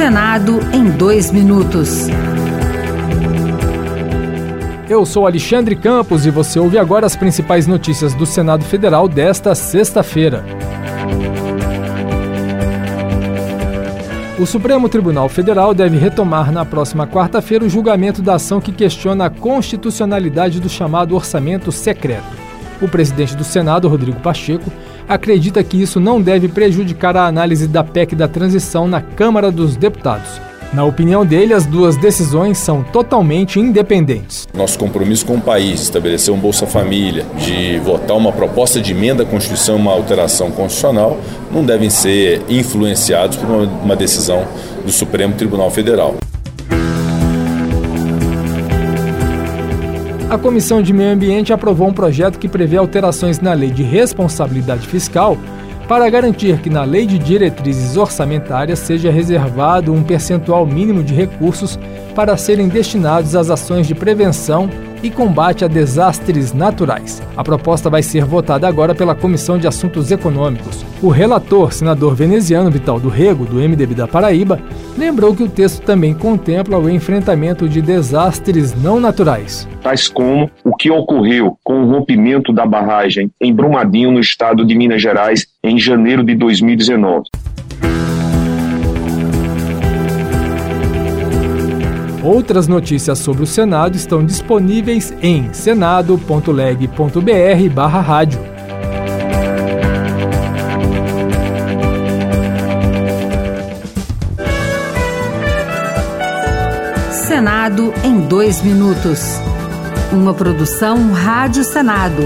Senado em dois minutos. Eu sou Alexandre Campos e você ouve agora as principais notícias do Senado Federal desta sexta-feira. O Supremo Tribunal Federal deve retomar na próxima quarta-feira o julgamento da ação que questiona a constitucionalidade do chamado orçamento secreto. O presidente do Senado, Rodrigo Pacheco, acredita que isso não deve prejudicar a análise da PEC da transição na Câmara dos Deputados. Na opinião dele, as duas decisões são totalmente independentes. Nosso compromisso com o país, estabelecer um Bolsa Família, de votar uma proposta de emenda à Constituição, uma alteração constitucional, não devem ser influenciados por uma decisão do Supremo Tribunal Federal. A Comissão de Meio Ambiente aprovou um projeto que prevê alterações na Lei de Responsabilidade Fiscal para garantir que na Lei de Diretrizes Orçamentárias seja reservado um percentual mínimo de recursos para serem destinados às ações de prevenção e combate a desastres naturais. A proposta vai ser votada agora pela Comissão de Assuntos Econômicos. O relator, senador veneziano Vital do Rego, do MDB da Paraíba, lembrou que o texto também contempla o enfrentamento de desastres não naturais. Tais como o que ocorreu com o rompimento da barragem em Brumadinho, no estado de Minas Gerais, em janeiro de 2019. Outras notícias sobre o Senado estão disponíveis em senado.leg.br/rádio. Senado em dois minutos. Uma produção Rádio Senado.